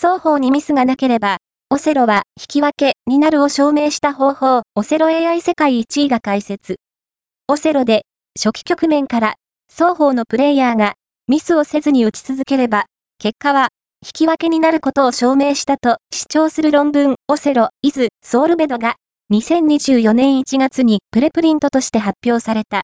双方にミスがなければ、オセロは引き分けになるを証明した方法、オセロ AI 世界1位が解説。オセロで、初期局面から、双方のプレイヤーがミスをせずに打ち続ければ、結果は引き分けになることを証明したと主張する論文、オセロ、イズ、ソウルベドが、2024年1月にプレプリントとして発表された。